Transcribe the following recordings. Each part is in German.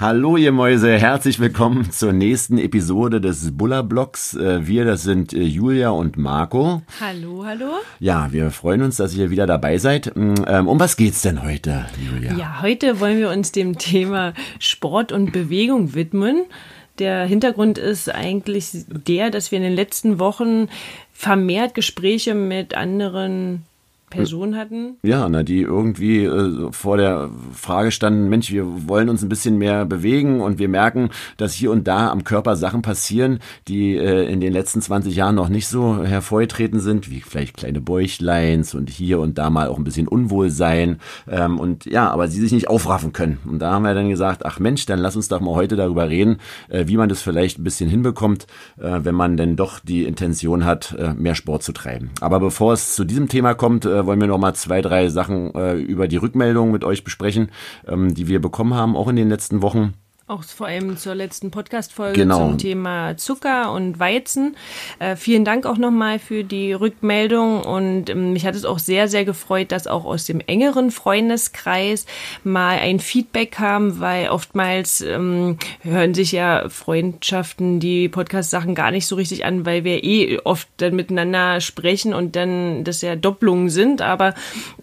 Hallo ihr Mäuse, herzlich willkommen zur nächsten Episode des Buller Blogs. Äh, wir, das sind äh, Julia und Marco. Hallo, hallo. Ja, wir freuen uns, dass ihr wieder dabei seid. Mm, ähm, um was geht's denn heute, Julia? Ja, heute wollen wir uns dem Thema Sport und Bewegung widmen. Der Hintergrund ist eigentlich der, dass wir in den letzten Wochen vermehrt Gespräche mit anderen Person hatten? Ja, na, die irgendwie äh, vor der Frage standen, Mensch, wir wollen uns ein bisschen mehr bewegen und wir merken, dass hier und da am Körper Sachen passieren, die äh, in den letzten 20 Jahren noch nicht so hervorgetreten sind, wie vielleicht kleine Bäuchleins und hier und da mal auch ein bisschen Unwohlsein ähm, und ja, aber sie sich nicht aufraffen können. Und da haben wir dann gesagt, ach Mensch, dann lass uns doch mal heute darüber reden, äh, wie man das vielleicht ein bisschen hinbekommt, äh, wenn man denn doch die Intention hat, äh, mehr Sport zu treiben. Aber bevor es zu diesem Thema kommt, äh, wollen wir noch mal zwei, drei Sachen äh, über die Rückmeldungen mit euch besprechen, ähm, die wir bekommen haben, auch in den letzten Wochen. Auch vor allem zur letzten Podcast-Folge Genau. zum Thema Zucker und Weizen. Äh, vielen Dank auch nochmal für die Rückmeldung und ähm, mich hat es auch sehr, sehr gefreut, dass auch aus dem engeren Freundeskreis mal ein Feedback kam, weil oftmals ähm, hören sich ja Freundschaften die Podcast-Sachen gar nicht so richtig an, weil wir eh oft dann miteinander sprechen und dann das ja Doppelungen sind. Aber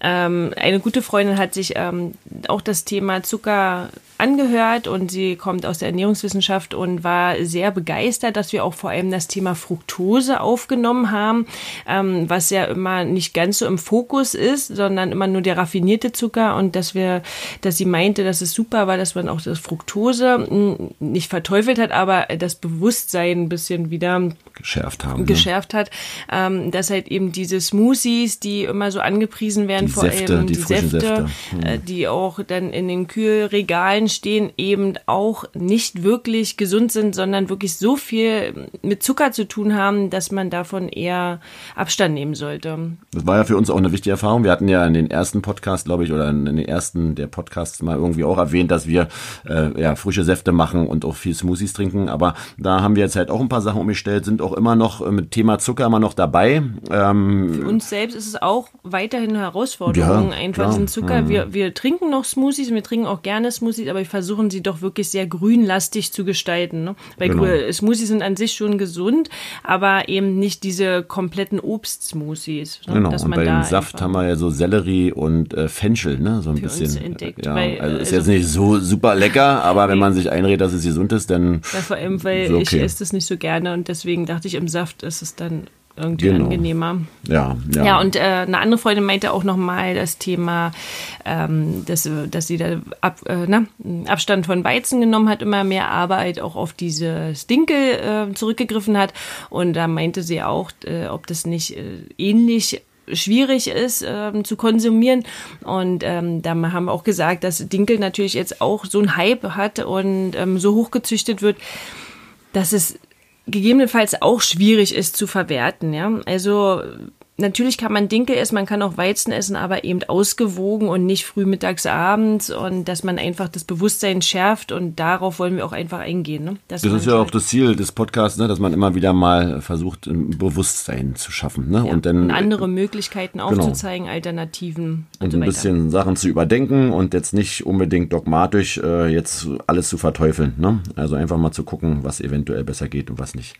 ähm, eine gute Freundin hat sich ähm, auch das Thema Zucker angehört und sie kommt aus der Ernährungswissenschaft und war sehr begeistert, dass wir auch vor allem das Thema Fructose aufgenommen haben, ähm, was ja immer nicht ganz so im Fokus ist, sondern immer nur der raffinierte Zucker und dass wir, dass sie meinte, dass es super war, dass man auch das Fructose mh, nicht verteufelt hat, aber das Bewusstsein ein bisschen wieder Geschärft haben. ne? geschärft hat, ähm, dass halt eben diese Smoothies, die immer so angepriesen werden, Die vor Säfte, allem die frischen Säfte. Hm. äh, die auch dann in den Kühlregalen stehen, eben auch nicht wirklich gesund sind, sondern wirklich so viel mit Zucker zu tun haben, dass man davon eher Abstand nehmen sollte. Das war ja für uns auch eine wichtige Erfahrung. Wir hatten ja in den ersten Podcast, glaube ich, oder in den ersten der Podcasts mal irgendwie auch erwähnt, dass wir äh, ja frische Säfte machen und auch viel Smoothies trinken. Aber da haben wir jetzt halt auch ein paar Sachen umgestellt, sind auch immer noch äh, mit Thema Zucker immer noch dabei. Ähm, Für uns selbst ist es auch weiterhin eine Herausforderung, Ja, einfach klar. diesen Zucker. Mhm. Wir, wir trinken noch Smoothies, wir trinken auch gerne Smoothies, aber wir versuchen sie doch wirklich sehr grünlastig zu gestalten. Ne? Weil Genau. Smoothies sind an sich schon gesund, aber eben nicht diese kompletten Obstsmoothies. Ne? Genau, Dass und man bei dem Saft haben wir ja so Sellerie und äh, Fenchel, ne? So ein bisschen. entdeckt, ja, weil, also ist also- jetzt nicht so super lecker, aber wenn man sich einredet, dass es gesund ist, dann Ja, vor allem, weil So, ich okay. esse das nicht so gerne und deswegen dachte ich, im Saft ist es dann irgendwie Genau. angenehmer. ja, ja. Ja, und äh, eine andere Freundin meinte auch nochmal das Thema, ähm, dass, äh, dass sie da ab, äh, na, Abstand von Weizen genommen hat, immer mehr Arbeit auch auf dieses Dinkel äh, zurückgegriffen hat. Und da meinte sie auch, äh, ob das nicht äh, ähnlich schwierig ist ähm, zu konsumieren und ähm, da haben wir auch gesagt, dass Dinkel natürlich jetzt auch so einen Hype hat und ähm, so hochgezüchtet wird, dass es gegebenenfalls auch schwierig ist zu verwerten. Ja? Also natürlich kann man Dinkel essen, man kann auch Weizen essen, aber eben ausgewogen und nicht früh mittags abends und dass man einfach das Bewusstsein schärft und darauf wollen wir auch einfach eingehen. Ne? Das ist ja auch halt- das Ziel des Podcasts, ne, dass man immer wieder mal versucht, ein Bewusstsein zu schaffen. Ne? ja, und dann andere Möglichkeiten aufzuzeigen, Alternativen und, und so ein bisschen Sachen zu überdenken und jetzt nicht unbedingt dogmatisch äh, jetzt alles zu verteufeln. Ne? Also einfach mal zu gucken, was eventuell besser geht und was nicht.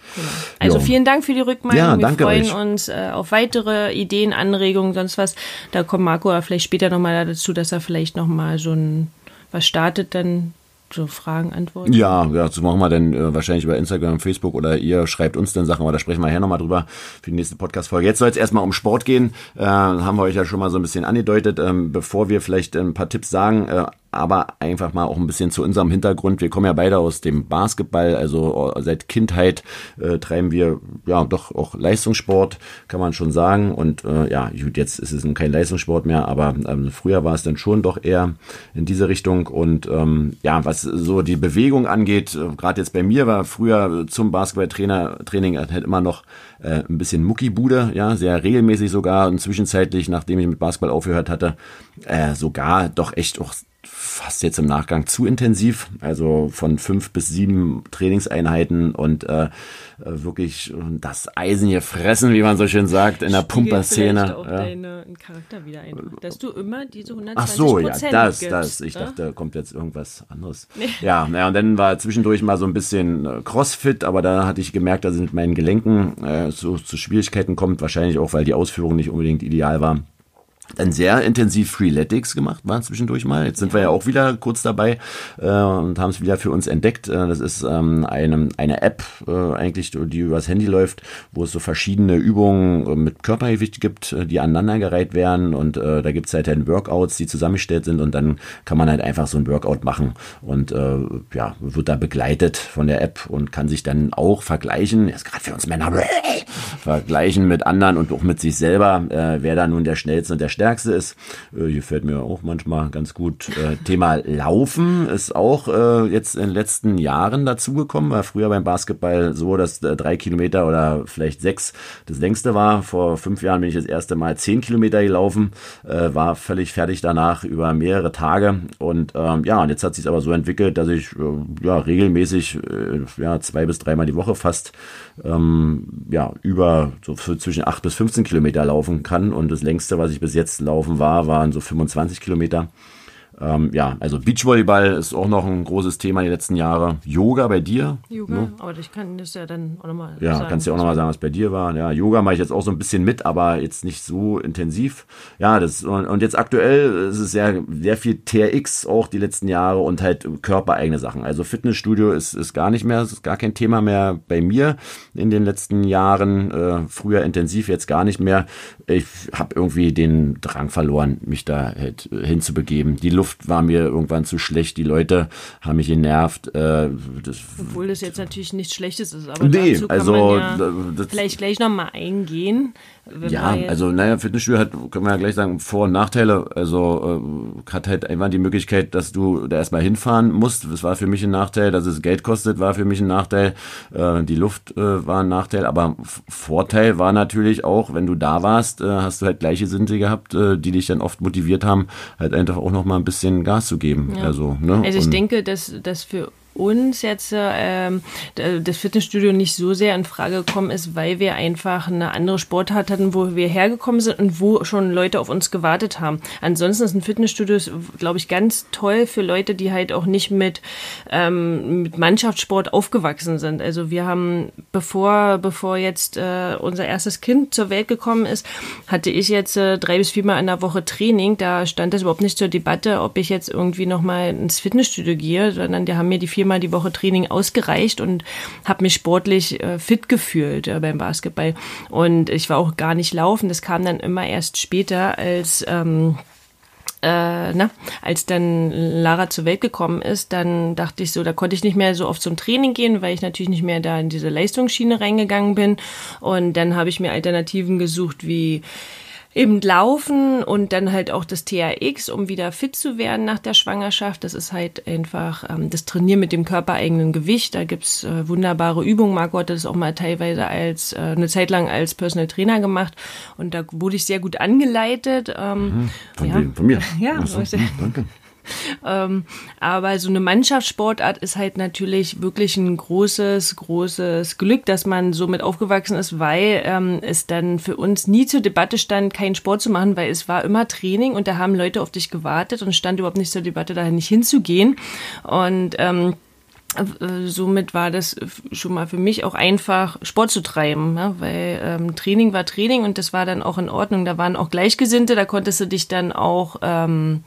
Also Ja. vielen Dank für die Rückmeldung. Ja, wir danke freuen euch. uns äh, auf weitere Ideen, Anregungen, sonst was. Da kommt Marco aber vielleicht später nochmal dazu, dass er vielleicht nochmal so ein was startet, dann so Fragen, Antworten. Ja, ja, das machen wir dann äh, wahrscheinlich über Instagram, Facebook oder ihr schreibt uns dann Sachen, aber da sprechen wir nachher nochmal drüber für die nächste Podcast-Folge. Jetzt soll es erstmal um Sport gehen. Äh, haben wir euch ja schon mal so ein bisschen angedeutet, ähm, bevor wir vielleicht ein paar Tipps sagen. Äh, aber einfach mal auch ein bisschen zu unserem Hintergrund. Wir kommen ja beide aus dem Basketball, also äh, seit Kindheit äh, treiben wir ja doch auch Leistungssport, kann man schon sagen. Und äh, ja, gut, jetzt ist es kein Leistungssport mehr, aber ähm, früher war es dann schon doch eher in diese Richtung. Und ähm, ja, was so die Bewegung angeht, äh, gerade jetzt bei mir war früher zum Basketballtrainer Training halt immer noch äh, ein bisschen Muckibude, ja, sehr regelmäßig sogar und zwischenzeitlich, nachdem ich mit Basketball aufgehört hatte, äh, sogar doch echt auch fast jetzt im Nachgang zu intensiv. Also von fünf bis sieben Trainingseinheiten und äh, wirklich das Eisen hier fressen, wie man so schön sagt, in der Pumperszene. auch ja. deinen Charakter wieder ein, dass du immer diese 120 Ach so, ja, das, gibst, das. Ich ne? dachte, da kommt jetzt irgendwas anderes. Ja, naja, und dann war zwischendurch mal so ein bisschen äh, Crossfit, aber da hatte ich gemerkt, dass es mit meinen Gelenken äh, so zu Schwierigkeiten kommt, wahrscheinlich auch, weil die Ausführung nicht unbedingt ideal war dann sehr intensiv Freeletics gemacht, war zwischendurch mal. Jetzt sind ja. wir ja auch wieder kurz dabei äh, und haben es wieder für uns entdeckt. Äh, das ist ähm, eine, eine App, äh, eigentlich, die übers Handy läuft, wo es so verschiedene Übungen äh, mit Körpergewicht gibt, äh, die aneinandergereiht werden. Und äh, da gibt's halt dann Workouts, die zusammengestellt sind und dann kann man halt einfach so ein Workout machen und äh, ja, wird da begleitet von der App und kann sich dann auch vergleichen, jetzt gerade für uns Männer, vergleichen mit anderen und auch mit sich selber, äh, wer da nun der schnellste und der stärkste ist. Äh, hier fällt mir auch manchmal ganz gut. Äh, Thema Laufen ist auch äh, jetzt in den letzten Jahren dazugekommen. War früher beim Basketball so, dass äh, drei Kilometer oder vielleicht sechs das längste war. Vor fünf Jahren bin ich das erste Mal zehn Kilometer gelaufen, äh, war völlig fertig danach über mehrere Tage. Und ähm, ja, und jetzt hat sich aber so entwickelt, dass ich äh, ja regelmäßig ja zwei bis dreimal die Woche fast ähm, ja über so zwischen acht bis 15 Kilometer laufen kann. Und das längste, was ich bis jetzt laufen war, waren so 25 Kilometer. Ähm, ja, also Beachvolleyball ist auch noch ein großes Thema die letzten Jahre. Yoga bei dir? Yoga, ne? aber ich kann das ja dann auch nochmal Ja, sagen. kannst du ja auch nochmal sagen, was bei dir war. Ja, Yoga mache ich jetzt auch so ein bisschen mit, aber jetzt nicht so intensiv. Ja, das und, und jetzt aktuell ist es sehr, sehr viel TRX auch die letzten Jahre und halt körpereigene Sachen. Also Fitnessstudio ist, ist gar nicht mehr, ist gar kein Thema mehr bei mir in den letzten Jahren. Äh, früher intensiv, jetzt gar nicht mehr. Ich habe irgendwie den Drang verloren, mich da halt hinzubegeben. Die Luft Luft war mir irgendwann zu schlecht, die Leute haben mich genervt. Äh, das Obwohl das jetzt natürlich nichts Schlechtes ist, aber nee, dazu kann also, man ja das, vielleicht gleich nochmal eingehen. Ja, also naja, Fitnessstudio hat, können wir ja gleich sagen, Vor- und Nachteile. Also äh, hat halt einfach die Möglichkeit, dass du da erstmal hinfahren musst. Das war für mich ein Nachteil, dass es Geld kostet, war für mich ein Nachteil. Äh, die Luft äh, war ein Nachteil, aber Vorteil war natürlich auch, wenn du da warst, äh, hast du halt gleiche Sinnte gehabt, äh, die dich dann oft motiviert haben, halt einfach auch noch mal ein bisschen Gas zu geben. Ja. Also, ne? Also ich Und- denke, dass das für uns jetzt d- das Fitnessstudio nicht so sehr in Frage gekommen ist, weil wir einfach eine andere Sportart hatten, wo wir hergekommen sind und wo schon Leute auf uns gewartet haben. Ansonsten ist ein Fitnessstudio, glaube ich, ganz toll für Leute, die halt auch nicht mit, ähm, mit Mannschaftssport aufgewachsen sind. Also wir haben, bevor, bevor jetzt äh, unser erstes Kind zur Welt gekommen ist, hatte ich jetzt äh, drei bis viermal in der Woche Training. Da stand das überhaupt nicht zur Debatte, ob ich jetzt irgendwie nochmal ins Fitnessstudio gehe, sondern die haben mir die viermal die Woche Training ausgereicht und habe mich sportlich äh, fit gefühlt äh, beim Basketball. Und ich war auch gar nicht laufen. Das kam dann immer erst später, als ähm, äh, na, als dann Lara zur Welt gekommen ist, dann dachte ich so, da konnte ich nicht mehr so oft zum Training gehen, weil ich natürlich nicht mehr da in diese Leistungsschiene reingegangen bin. Und dann habe ich mir Alternativen gesucht wie eben Laufen und dann halt auch das TRX, um wieder fit zu werden nach der Schwangerschaft. Das ist halt einfach ähm, das Trainieren mit dem körpereigenen Gewicht. Da gibt's äh, wunderbare Übungen. Marco hat das auch mal teilweise als äh, eine Zeit lang als Personal Trainer gemacht und da wurde ich sehr gut angeleitet. Ähm, Von ja. wem? Von mir. Ja, so, danke. Ähm, aber so eine Mannschaftssportart ist halt natürlich wirklich ein großes, großes Glück, dass man so mit aufgewachsen ist, weil ähm, es dann für uns nie zur Debatte stand, keinen Sport zu machen, weil es war immer Training und da haben Leute auf dich gewartet und stand überhaupt nicht zur Debatte, dahin nicht hinzugehen. Und ähm, äh, somit war das schon mal für mich auch einfach, Sport zu treiben, ja, weil ähm, Training war Training und das war dann auch in Ordnung. Da waren auch Gleichgesinnte, da konntest du dich dann auch ähm,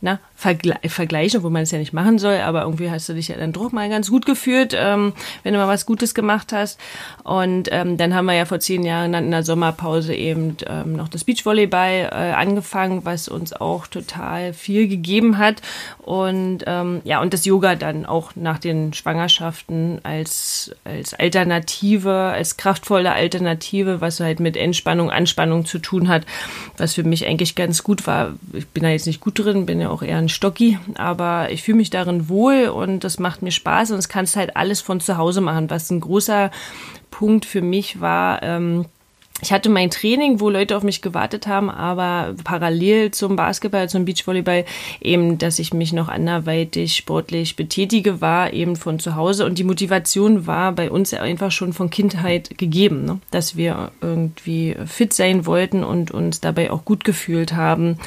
na, vergle vergleichen, wo man es ja nicht machen soll, aber irgendwie hast du dich ja dann doch mal ganz gut gefühlt, ähm, wenn du mal was Gutes gemacht hast. Und ähm, dann haben wir ja vor zehn Jahren dann in der Sommerpause eben ähm, noch das Beachvolleyball äh, angefangen, was uns auch total viel gegeben hat. Und ähm, ja, und das Yoga dann auch nach den Schwangerschaften als, als Alternative, als kraftvolle Alternative, was halt mit Entspannung, Anspannung zu tun hat, was für mich eigentlich ganz gut war. Ich bin da jetzt nicht gut drin, bin ja auch eher ein Stocki, aber ich fühle mich darin wohl und das macht mir Spaß und das kannst halt alles von zu Hause machen, was ein großer Punkt für mich war. Ähm, ich hatte mein Training, wo Leute auf mich gewartet haben, aber parallel zum Basketball, zum Beachvolleyball eben, dass ich mich noch anderweitig sportlich betätige, war eben von zu Hause und die Motivation war bei uns einfach schon von Kindheit gegeben, ne? dass wir irgendwie fit sein wollten und uns dabei auch gut gefühlt haben.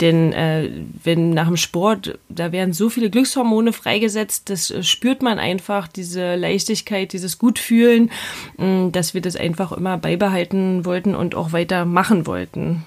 Denn äh, wenn nach dem Sport, da werden so viele Glückshormone freigesetzt, das spürt man einfach, diese Leichtigkeit, dieses Gutfühlen, mm, dass wir das einfach immer beibehalten wollten und auch weiter machen wollten.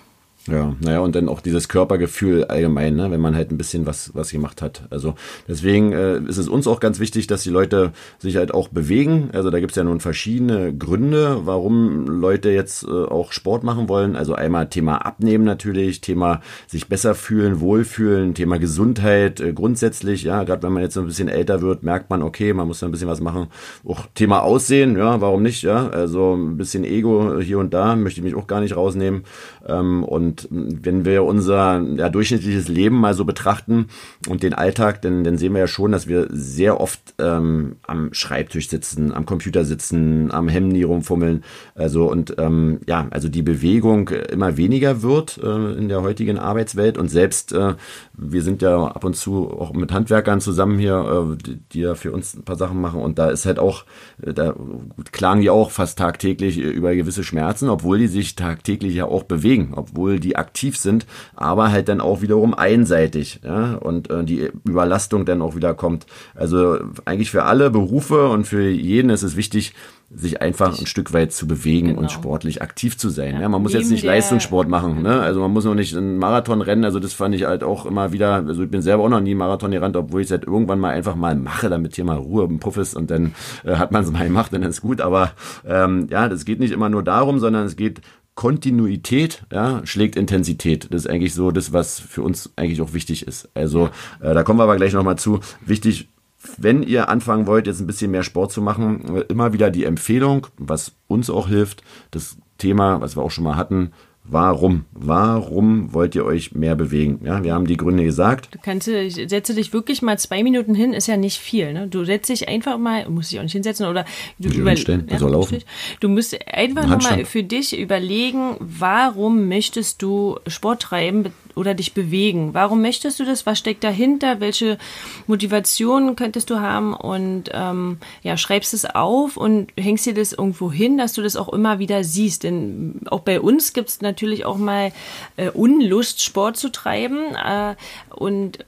Ja, naja, und dann auch dieses Körpergefühl allgemein, ne, wenn man halt ein bisschen was, was gemacht hat. Also deswegen äh, ist es uns auch ganz wichtig, dass die Leute sich halt auch bewegen. Also da gibt's ja nun verschiedene Gründe, warum Leute jetzt äh, auch Sport machen wollen. Also einmal Thema Abnehmen natürlich, Thema sich besser fühlen, wohlfühlen, Thema Gesundheit äh, grundsätzlich. Ja, gerade wenn man jetzt ein bisschen älter wird, merkt man, okay, man muss da ein bisschen was machen. Auch Thema Aussehen, ja, warum nicht? Ja, also ein bisschen Ego hier und da möchte ich mich auch gar nicht rausnehmen. Ähm, und wenn wir unser ja, durchschnittliches Leben mal so betrachten und den Alltag, dann, dann sehen wir ja schon, dass wir sehr oft ähm, am Schreibtisch sitzen, am Computer sitzen, am Handy rumfummeln. Also und ähm, ja, also die Bewegung immer weniger wird äh, in der heutigen Arbeitswelt und selbst äh, wir sind ja ab und zu auch mit Handwerkern zusammen hier, äh, die, die ja für uns ein paar Sachen machen und da ist halt auch, äh, da klagen die auch fast tagtäglich über gewisse Schmerzen, obwohl die sich tagtäglich ja auch bewegen, obwohl die die aktiv sind, aber halt dann auch wiederum einseitig, ja, und äh, die Überlastung dann auch wieder kommt. Also eigentlich für alle Berufe und für jeden ist es wichtig, sich einfach ein Stück weit zu bewegen genau. und sportlich aktiv zu sein. Ja, ja man muss jetzt nicht Leistungssport machen, ne? Also man muss noch nicht einen Marathon rennen. Also das fand ich halt auch immer wieder. Also ich bin selber auch noch nie Marathon gerannt, obwohl ich es halt irgendwann mal einfach mal mache, damit hier mal Ruhe im Puff ist und dann äh, hat man es mal gemacht und dann ist gut. Aber ähm, ja, das geht nicht immer nur darum, sondern es geht Kontinuität ja, schlägt Intensität. Das ist eigentlich so das, was für uns eigentlich auch wichtig ist. Also äh, da kommen wir aber gleich nochmal zu. Wichtig, wenn ihr anfangen wollt, jetzt ein bisschen mehr Sport zu machen, immer wieder die Empfehlung, was uns auch hilft, das Thema, was wir auch schon mal hatten, Warum? Warum wollt ihr euch mehr bewegen? Ja, wir haben die Gründe gesagt. Du kannst, setze dich wirklich mal zwei Minuten hin, ist ja nicht viel. Ne? Du setzt dich einfach mal, musst dich auch nicht hinsetzen oder du über, ja, soll laufen. Du musst einfach nochmal für dich überlegen, warum möchtest du Sport treiben, oder dich bewegen. Warum möchtest du das? Was steckt dahinter? Welche Motivation könntest du haben? Und ähm, ja, schreibst es auf und hängst dir das irgendwo hin, dass du das auch immer wieder siehst. Denn auch bei uns gibt es natürlich auch mal äh, Unlust, Sport zu treiben. Äh, und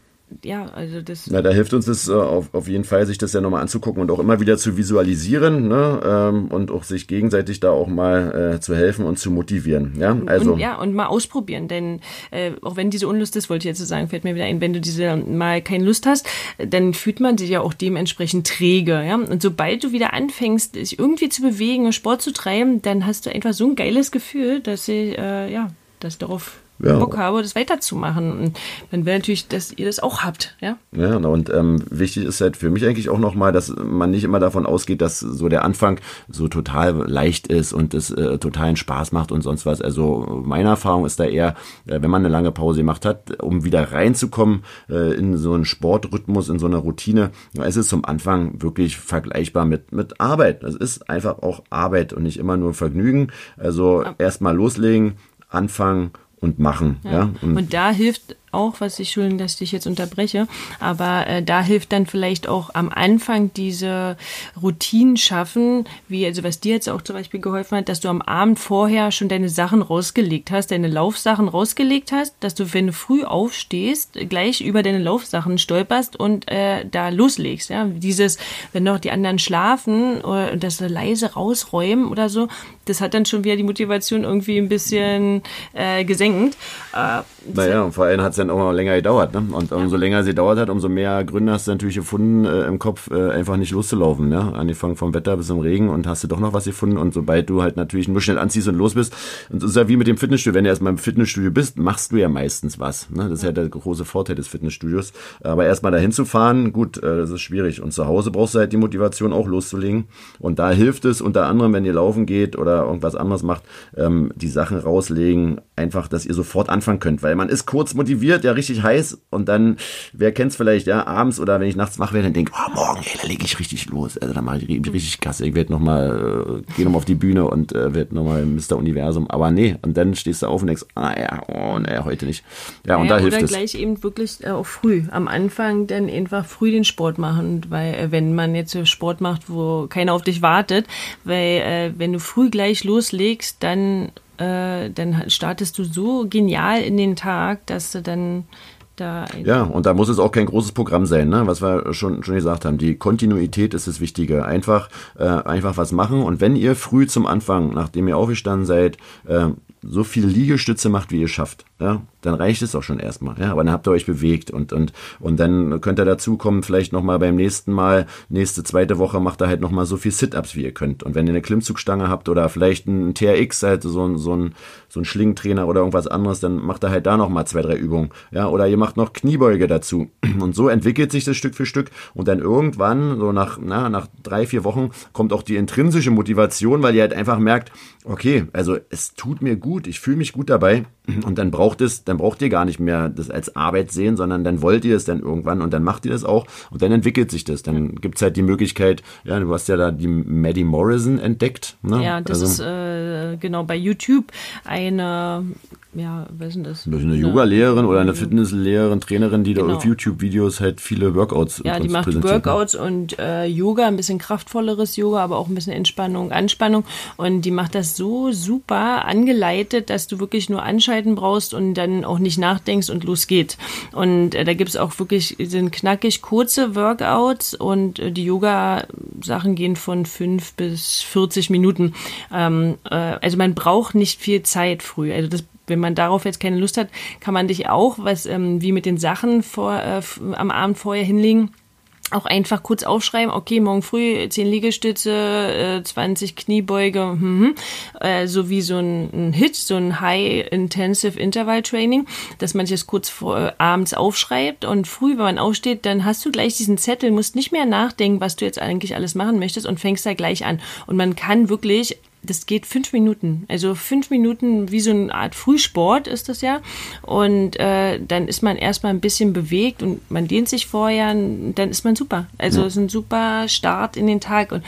ja, also das. Na, da hilft uns das äh, auf, auf jeden Fall, sich das ja nochmal anzugucken und auch immer wieder zu visualisieren ne? Ähm, und auch sich gegenseitig da auch mal äh, zu helfen und zu motivieren. Ja, also. Und, ja, und mal ausprobieren, denn äh, auch wenn diese Unlust ist, wollte ich jetzt so sagen, fällt mir wieder ein, wenn du diese mal keine Lust hast, dann fühlt man sich ja auch dementsprechend träge. Ja? Und sobald du wieder anfängst, dich irgendwie zu bewegen, Sport zu treiben, dann hast du einfach so ein geiles Gefühl, dass ich, äh, ja, dass darauf ja. Bock habe, das weiterzumachen. Und man will natürlich, dass ihr das auch habt. Ja, ja und ähm, wichtig ist halt für mich eigentlich auch nochmal, dass man nicht immer davon ausgeht, dass so der Anfang so total leicht ist und es äh, totalen Spaß macht und sonst was. Also meine Erfahrung ist da eher, äh, wenn man eine lange Pause gemacht hat, um wieder reinzukommen äh, in so einen Sportrhythmus, in so eine Routine, es ist zum Anfang wirklich vergleichbar mit, mit Arbeit. Es ist einfach auch Arbeit und nicht immer nur Vergnügen. Also erstmal loslegen, anfangen und machen. Ja. ja? Und, und, da hilft auch, was ich schön, dass ich dich jetzt unterbreche, aber äh, da hilft dann vielleicht auch am Anfang diese Routinen schaffen, wie also was dir jetzt auch zum Beispiel geholfen hat, dass du am Abend vorher schon deine Sachen rausgelegt hast, deine Laufsachen rausgelegt hast, dass du, wenn du früh aufstehst, gleich über deine Laufsachen stolperst und äh, da loslegst. Ja, dieses, wenn noch die anderen schlafen oder das leise rausräumen oder so, das hat dann schon wieder die Motivation irgendwie ein bisschen äh, gesenkt. Äh, naja, und vor allem hat es dann auch noch länger gedauert. Ne? Und umso länger sie dauert hat, umso mehr Gründe hast du natürlich gefunden, äh, im Kopf äh, einfach nicht loszulaufen. Ne? Angefangen vom Wetter bis zum Regen und hast du doch noch was gefunden. Und sobald du halt natürlich nur schnell anziehst und los bist, und das ist ja wie mit dem Fitnessstudio, wenn du erstmal im Fitnessstudio bist, machst du ja meistens was. Ne? Das ist ja der große Vorteil des Fitnessstudios. Aber erstmal dahin zu fahren, gut, äh, das ist schwierig. Und zu Hause brauchst du halt die Motivation auch loszulegen. Und da hilft es unter anderem, wenn ihr laufen geht oder irgendwas anderes macht, ähm, die Sachen rauslegen, einfach, dass ihr sofort anfangen könnt, weil man ist kurz motiviert, ja richtig heiß und dann, wer kennt's vielleicht, ja, abends oder wenn ich nachts wach werde, dann denke, oh, morgen, ey, da lege ich richtig los, also da mache ich richtig Kasse, ich werde nochmal, äh, gehe nochmal auf die Bühne und äh, werde nochmal Mr. Universum, aber nee, und dann stehst du auf und denkst, ah ja, oh, nee, heute nicht. Ja, und ja, da hilft oder es. gleich eben wirklich äh, auch früh, am Anfang dann einfach früh den Sport machen, weil äh, wenn man jetzt Sport macht, wo keiner auf dich wartet, weil äh, wenn du früh gleich loslegst, dann äh, dann startest du so genial in den Tag, dass du dann da. Ja, und da muss es auch kein großes Programm sein, ne? was wir schon, schon gesagt haben. Die Kontinuität ist das Wichtige. Einfach, äh, einfach was machen. Und wenn ihr früh zum Anfang, nachdem ihr aufgestanden seid, äh, so viele Liegestütze macht, wie ihr schafft, ja, dann reicht es auch schon erstmal. Ja, aber dann habt ihr euch bewegt und und und dann könnt ihr dazu kommen, vielleicht noch mal beim nächsten Mal, nächste zweite Woche macht ihr halt noch mal so viel Sit-ups, wie ihr könnt. Und wenn ihr eine Klimmzugstange habt oder vielleicht ein TRX, halt so ein so ein so ein Schlingentrainer oder irgendwas anderes, dann macht ihr halt da noch mal zwei drei Übungen. Ja, oder ihr macht noch Kniebeuge dazu. Und so entwickelt sich das Stück für Stück und dann irgendwann so nach na, nach drei vier Wochen kommt auch die intrinsische Motivation, weil ihr halt einfach merkt, okay, also es tut mir gut, ich fühle mich gut dabei und dann braucht es, dann braucht ihr gar nicht mehr das als Arbeit sehen, sondern dann wollt ihr es dann irgendwann und dann macht ihr das auch und dann entwickelt sich das. Dann gibt's halt die Möglichkeit, ja, du hast ja da die Maddie Morrison entdeckt. Ne? Ja, das also, ist äh, genau bei YouTube eine ja, was ist denn das? Eine Yoga-Lehrerin oder eine Fitnesslehrerin, Trainerin, die genau. da auf YouTube-Videos halt viele Workouts Ja, die macht Workouts und äh, Yoga, ein bisschen kraftvolleres Yoga, aber auch ein bisschen Entspannung, Anspannung. Und die macht das so super angeleitet, dass du wirklich nur anschalten brauchst und dann auch nicht nachdenkst und los geht. Und äh, da gibt es auch wirklich, sind knackig kurze Workouts und äh, die Yoga-Sachen gehen von fünf bis 40 Minuten. Ähm, äh, also man braucht nicht viel Zeit früh. Also das wenn man darauf jetzt keine Lust hat, kann man dich auch, was ähm, wie mit den Sachen vor, äh, am Abend vorher hinlegen auch einfach kurz aufschreiben, okay, morgen früh 10 Liegestütze, äh, 20 Kniebeuge, mhm, äh, so wie so ein, ein Hit, so ein High Intensive Interval Training, dass man das kurz vor, äh, abends aufschreibt und früh, wenn man aufsteht, dann hast du gleich diesen Zettel, musst nicht mehr nachdenken, was du jetzt eigentlich alles machen möchtest und fängst da gleich an. Und man kann wirklich das geht fünf Minuten. Also fünf Minuten wie so eine Art Frühsport ist das ja. Und äh, dann ist man erstmal ein bisschen bewegt und man dehnt sich vorher, dann ist man super. Also es ja. ist ein super Start in den Tag und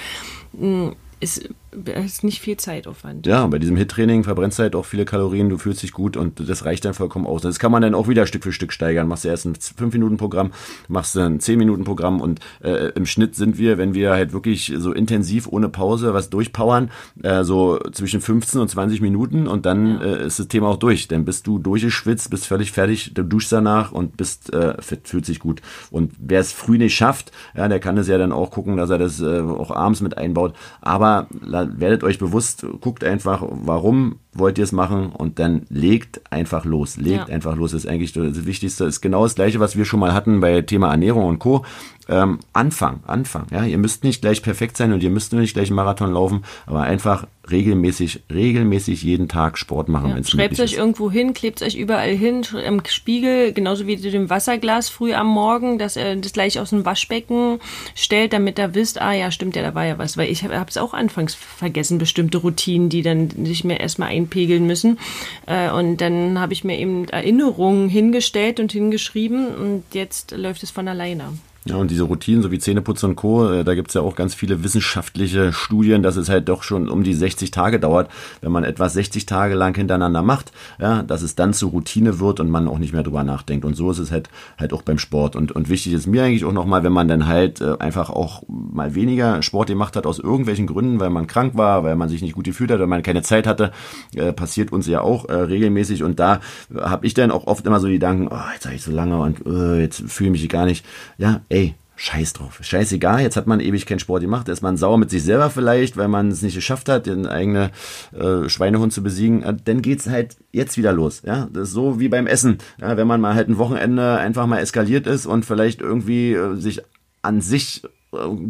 mh, mm, ist es ist nicht viel Zeitaufwand. Ja, bei diesem Hit-Training verbrennst du halt auch viele Kalorien, du fühlst dich gut und das reicht dann vollkommen aus. Das kann man dann auch wieder Stück für Stück steigern. Machst du erst ein 5-Minuten-Programm, machst du ein 10-Minuten-Programm und äh, im Schnitt sind wir, wenn wir halt wirklich so intensiv ohne Pause was durchpowern, äh, so zwischen 15 und 20 Minuten und dann ja. äh, ist das Thema auch durch. Dann bist du durchgeschwitzt, bist völlig fertig, du duschst danach und bist äh, fit, fühlt sich gut. Und wer es früh nicht schafft, ja, der kann es ja dann auch gucken, dass er das äh, auch abends mit einbaut. Aber werdet euch bewusst, guckt einfach, warum wollt ihr es machen und dann legt einfach los. Legt ja. einfach los. Das ist eigentlich das Wichtigste. Das ist genau das Gleiche, was wir schon mal hatten bei Thema Ernährung und Co. Ähm, Anfang, Anfang. Ja, ihr müsst nicht gleich perfekt sein und ihr müsst nicht gleich einen Marathon laufen, aber einfach regelmäßig, regelmäßig jeden Tag Sport machen, ja, Schreibt euch irgendwo hin, klebt euch überall hin, im Spiegel, genauso wie dem Wasserglas früh am Morgen, dass er das gleich aus dem Waschbecken stellt, damit er wisst, ah ja, stimmt ja, da war ja was. Weil ich habe es auch anfangs vergessen, bestimmte Routinen, die dann sich mir erstmal einpegeln müssen. Äh, und dann habe ich mir eben Erinnerungen hingestellt und hingeschrieben und jetzt läuft es von alleine. Ja, und diese Routinen, so wie Zähneputzen und Co., äh, da gibt's ja auch ganz viele wissenschaftliche Studien, dass es halt doch schon um die 60 Tage dauert, wenn man etwas 60 Tage lang hintereinander macht, ja, dass es dann zur Routine wird und man auch nicht mehr drüber nachdenkt. Und so ist es halt halt auch beim Sport. Und, und wichtig ist mir eigentlich auch nochmal, wenn man dann halt äh, einfach auch mal weniger Sport gemacht hat, aus irgendwelchen Gründen, weil man krank war, weil man sich nicht gut gefühlt hat, weil man keine Zeit hatte, äh, passiert uns ja auch äh, regelmäßig. Und da äh, habe ich dann auch oft immer so die Gedanken, oh, jetzt habe ich so lange und jetzt fühle ich mich gar nicht. Ja, ey, scheiß drauf. Scheißegal, jetzt hat man ewig keinen Sport gemacht, ist man sauer mit sich selber vielleicht, weil man es nicht geschafft hat, den eigenen äh, Schweinehund zu besiegen, äh, dann geht's halt jetzt wieder los. Ja, das ist so wie beim Essen. Ja, wenn man mal halt ein Wochenende einfach mal eskaliert ist und vielleicht irgendwie äh, sich an sich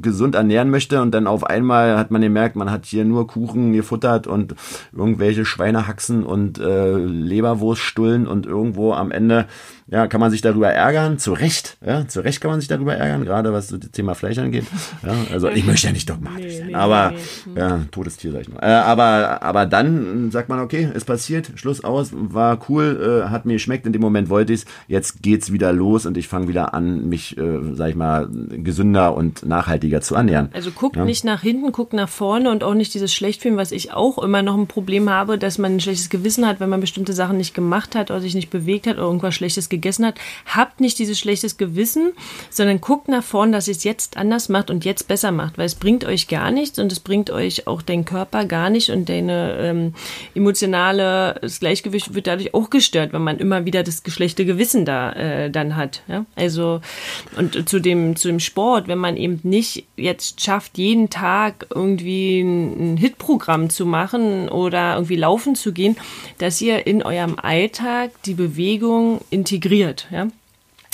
gesund ernähren möchte und dann auf einmal hat man gemerkt, man hat hier nur Kuchen gefuttert und irgendwelche Schweinehaxen und äh, Leberwurststullen und irgendwo am Ende ja, kann man sich darüber ärgern, zu Recht, ja, zu Recht kann man sich darüber ärgern, gerade was das Thema Fleisch angeht. Ja, also ich möchte ja nicht dogmatisch sein, nee, aber nee, ja, totes Tier sag ich mal. Äh, aber aber dann sagt man, okay, ist passiert, Schluss aus, war cool, äh, hat mir geschmeckt, in dem Moment wollte ich's, jetzt geht's wieder los und ich fange wieder an, mich, äh, sag ich mal, gesünder und nachhaltiger zu ernähren. Also guckt ja? nicht nach hinten, guckt nach vorne und auch nicht dieses Schlechtfühlen, was ich auch immer noch ein Problem habe, dass man ein schlechtes Gewissen hat, wenn man bestimmte Sachen nicht gemacht hat oder sich nicht bewegt hat oder irgendwas Schlechtes gegessen hat, habt nicht dieses schlechtes Gewissen, sondern guckt nach vorn, dass ihr es jetzt anders macht und jetzt besser macht, weil es bringt euch gar nichts und es bringt euch auch dein Körper gar nicht und deine ähm, emotionale das Gleichgewicht wird dadurch auch gestört, wenn man immer wieder das schlechte Gewissen da äh, dann hat. Ja? Also und zu dem zu dem Sport, wenn man eben nicht jetzt schafft, jeden Tag irgendwie ein, Hitprogramm zu machen oder irgendwie laufen zu gehen, dass ihr in eurem Alltag die Bewegung integriert integriert. Ja?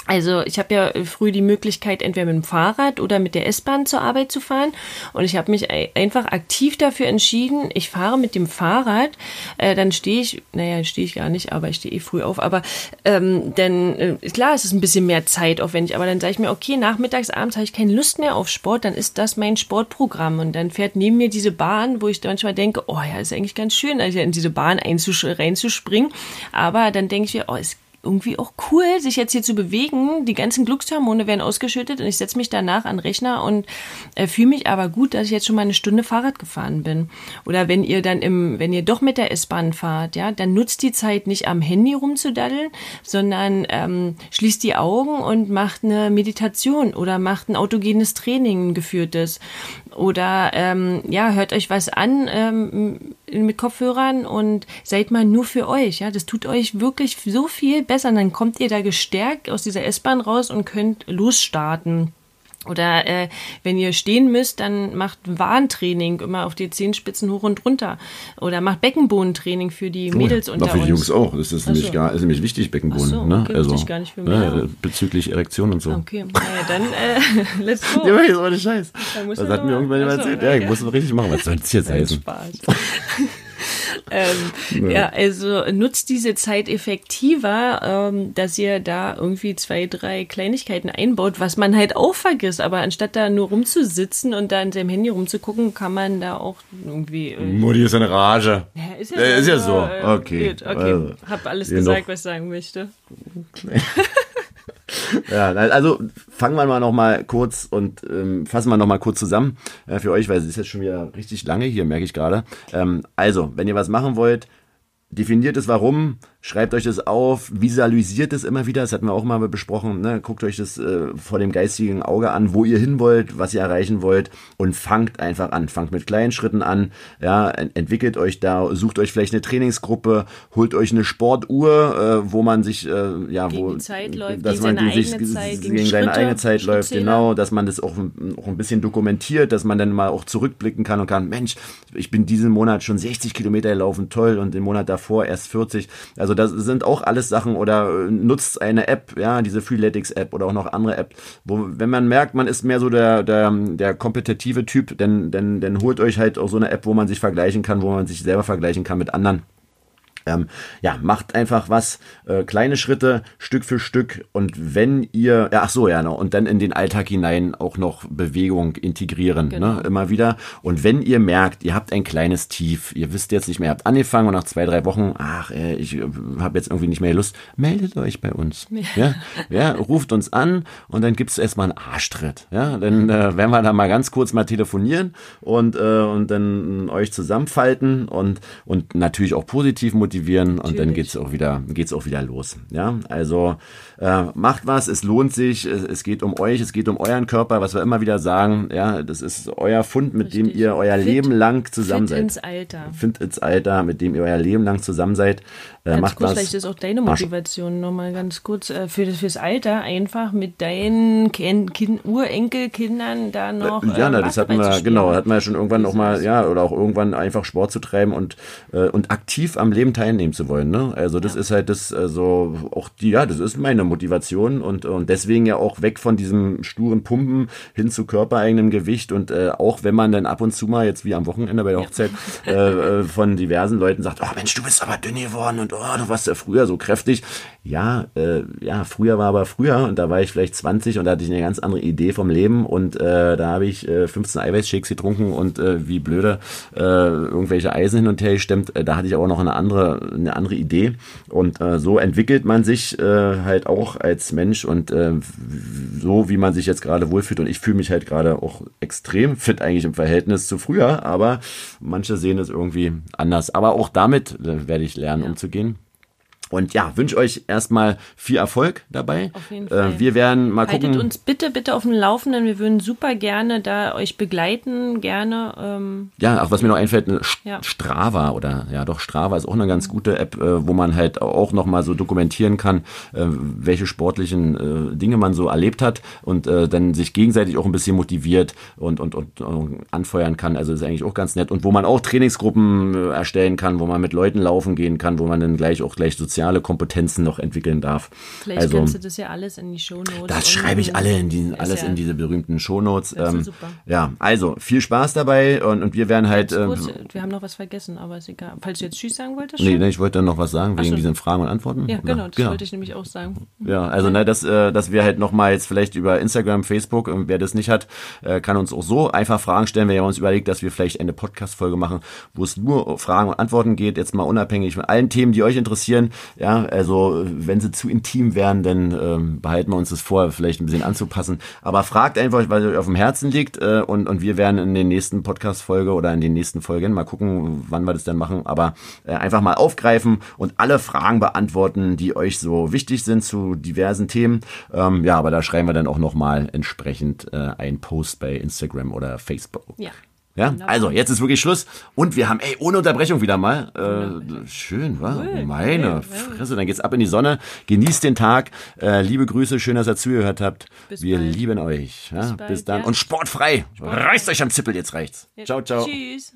Also ich habe ja früh die Möglichkeit, entweder mit dem Fahrrad oder mit der S-Bahn zur Arbeit zu fahren. Und ich habe mich einfach aktiv dafür entschieden, ich fahre mit dem Fahrrad. Äh, dann stehe ich, naja, stehe ich gar nicht, aber ich stehe eh früh auf. Aber ähm, dann, äh, klar, es ist ein bisschen mehr Zeit aufwendig. Aber dann sage ich mir, okay, nachmittags, abends habe ich keine Lust mehr auf Sport. Dann ist das mein Sportprogramm. Und dann fährt neben mir diese Bahn, wo ich manchmal denke, oh ja, ist eigentlich ganz schön, also in diese Bahn reinzuspringen. Aber dann denke ich mir, oh, es irgendwie auch cool, sich jetzt hier zu bewegen. Die ganzen Glückshormone werden ausgeschüttet und ich setze mich danach an den Rechner und äh, fühle mich aber gut, dass ich jetzt schon mal eine Stunde Fahrrad gefahren bin. Oder wenn ihr dann im, wenn ihr doch mit der S-Bahn fahrt, ja, dann nutzt die Zeit nicht am Handy rumzudaddeln, sondern ähm, schließt die Augen und macht eine Meditation oder macht ein autogenes Training, ein geführtes. Oder ähm, ja, hört euch was an ähm, mit Kopfhörern und seid mal nur für euch. Ja, das tut euch wirklich so viel besser. Und dann kommt ihr da gestärkt aus dieser S-Bahn raus und könnt losstarten. Oder äh, wenn ihr stehen müsst, dann macht Warntraining immer auf die Zehenspitzen hoch und runter. Oder macht Beckenbodentraining für die Mädels oh, unter für die Jungs auch. Das ist, nämlich, so. gar, ist nämlich wichtig, Beckenboden. So, ne? also, ich gar nicht für mich. Ne, bezüglich Erektion und so. Okay, naja, dann äh, let's go. Ja, jetzt ohne Scheiß. Das hat mir irgendwann jemand erzählt. Ja, ich muss es richtig machen. Was soll das jetzt heißen? Spaß. ähm, ja. ja. also nutzt diese Zeit effektiver, ähm, dass ihr da irgendwie zwei, drei Kleinigkeiten einbaut, was man halt auch vergisst. Aber anstatt da nur rumzusitzen und da in seinem Handy rumzugucken, kann man da auch irgendwie. Äh, Mutti ist eine Rage. Ja, ist ja, äh, ist ja so. Äh, okay. Gut, okay. Also, Hab alles gesagt, noch. was ich sagen möchte. ja, also fangen wir mal noch mal kurz und ähm, fassen wir noch mal kurz zusammen äh, für euch, weil es ist jetzt schon wieder richtig lange hier, merke ich gerade. Ähm, also, wenn ihr was machen wollt, definiert es warum, Schreibt euch das auf, visualisiert es immer wieder, das hatten wir auch mal besprochen, ne? guckt euch das äh, vor dem geistigen Auge an, wo ihr hin wollt, was ihr erreichen wollt und fangt einfach an, fangt mit kleinen Schritten an, ja, entwickelt euch da, sucht euch vielleicht eine Trainingsgruppe, holt euch eine Sportuhr, äh, wo man sich, äh, ja, gegen wo, läuft, dass man sich, Zeit, gegen, gegen seine eigene Zeit läuft, genau, dass man das auch, auch ein bisschen dokumentiert, dass man dann mal auch zurückblicken kann und kann, Mensch, ich bin diesen Monat schon 60 Kilometer gelaufen, toll, und den Monat davor erst 40, also das sind auch alles Sachen oder äh, nutzt eine App, ja, diese Freeletics App oder auch noch andere App, wo, wenn man merkt, man ist mehr so der, der, der kompetitive Typ, dann, dann, dann holt euch halt auch so eine App, wo man sich vergleichen kann, wo man sich selber vergleichen kann mit anderen. Ähm, ja, macht einfach was, äh, kleine Schritte, Stück für Stück und wenn ihr, ja, ach so, ja, no, und dann in den Alltag hinein auch noch Bewegung integrieren, ne, genau. ne, immer wieder. Und wenn ihr merkt, ihr habt ein kleines Tief, ihr wisst jetzt nicht mehr, ihr habt angefangen und nach zwei, drei Wochen, ach, äh, ich äh, habe jetzt irgendwie nicht mehr Lust, meldet euch bei uns. Ja, ja, ruft uns an und dann gibt's erstmal einen Arschtritt. Ja, dann äh, werden wir da mal ganz kurz mal telefonieren und, äh, und dann euch zusammenfalten und, und natürlich auch positiv motivieren Natürlich. und dann geht's auch wieder, geht's auch wieder los. Ja, also äh, macht was, es lohnt sich, es, es, geht um euch, es geht um euren Körper, was wir immer wieder sagen. Ja, das ist euer Fund, mit Richtig. dem ihr euer fit, Leben lang zusammen fit seid. ins Alter. Find ins Alter, mit dem ihr euer Leben lang zusammen seid. Äh, ganz macht kurz, was. Vielleicht ist auch deine Motivation nochmal ganz kurz äh, für das fürs Alter einfach mit deinen kind, kind, Urenkelkindern da noch. Äh, ja, na, das hatten wir, genau, hatten wir ja schon irgendwann nochmal, ja, oder auch irgendwann einfach Sport zu treiben und, äh, und aktiv am Leben teilnehmen zu wollen. Ne? Also das ja. ist halt das, also auch die, ja, das ist meine Motivation und, und deswegen ja auch weg von diesem sturen Pumpen hin zu körpereigenem Gewicht und äh, auch wenn man dann ab und zu mal jetzt wie am Wochenende bei der Hochzeit ja. äh, äh, von diversen Leuten sagt, oh Mensch, du bist aber dünn geworden und oh, du warst ja früher so kräftig. Ja, äh, ja, früher war aber früher und da war ich vielleicht 20 und da hatte ich eine ganz andere Idee vom Leben und äh, da habe ich äh, 15 Eiweißshakes getrunken und äh, wie blöde äh, irgendwelche Eisen hin und her gestemmt. Äh, da hatte ich aber noch eine andere, eine andere Idee und äh, so entwickelt man sich äh, halt auch als Mensch und äh, so wie man sich jetzt gerade wohlfühlt und ich fühle mich halt gerade auch extrem fit eigentlich im Verhältnis zu früher, aber manche sehen es irgendwie anders. Aber auch damit äh, werde ich lernen, umzugehen. Und ja, wünsche euch erstmal viel Erfolg dabei. Auf jeden Fall. Äh, wir werden mal Haltet gucken. Haltet uns bitte, bitte auf dem Laufenden. Wir würden super gerne da euch begleiten, gerne. Ähm, ja, auch was mir noch einfällt, ja. Strava oder ja doch, Strava ist auch eine ganz gute App, äh, wo man halt auch nochmal so dokumentieren kann, äh, welche sportlichen äh, Dinge man so erlebt hat und äh, dann sich gegenseitig auch ein bisschen motiviert und, und, und, und anfeuern kann. Also ist eigentlich auch ganz nett. Und wo man auch Trainingsgruppen äh, erstellen kann, wo man mit Leuten laufen gehen kann, wo man dann gleich auch gleich sozial soziale Kompetenzen noch entwickeln darf. Vielleicht also, kannst du das ja alles in die Shownotes. Das schreibe ich alle in die, alles ja in diese berühmten Shownotes. Ähm, super. Ja, also viel Spaß dabei und, und wir werden halt. Äh, wir haben noch was vergessen, aber ist egal. Falls du jetzt Tschüss sagen wolltest. Nee, nee, ich wollte dann noch was sagen wegen so. diesen Fragen und Antworten. Ja, genau, das genau. wollte ich nämlich auch sagen. Ja, also ne, dass, äh, dass wir halt nochmal jetzt vielleicht über Instagram, Facebook, und wer das nicht hat, äh, kann uns auch so einfach Fragen stellen. Wir haben uns überlegt, dass wir vielleicht eine Podcast-Folge machen, wo es nur Fragen und Antworten geht, jetzt mal unabhängig von allen Themen, die euch interessieren. Ja, also wenn sie zu intim wären, dann ähm, behalten wir uns das vor, vielleicht ein bisschen anzupassen. Aber fragt einfach, weil euch auf dem Herzen liegt äh, und, und wir werden in den nächsten Podcast-Folge oder in den nächsten Folgen mal gucken, wann wir das dann machen, aber äh, einfach mal aufgreifen und alle Fragen beantworten, die euch so wichtig sind zu diversen Themen. Ähm, ja, aber da schreiben wir dann auch nochmal entsprechend äh, einen Post bei Instagram oder Facebook. Ja. Ja, genau. also jetzt ist wirklich Schluss und wir haben, ey, ohne Unterbrechung wieder mal. Äh, schön, wa? Cool. Meine Fresse, dann geht's ab in die Sonne. Genießt den Tag. Äh, liebe Grüße, schön, dass ihr zugehört habt. Bis wir bald. lieben euch. Ja? Bis, bald, Bis dann. Ja. Und sportfrei. Sport. Reißt euch am Zippel, jetzt reicht's. Ciao, ciao. Tschüss.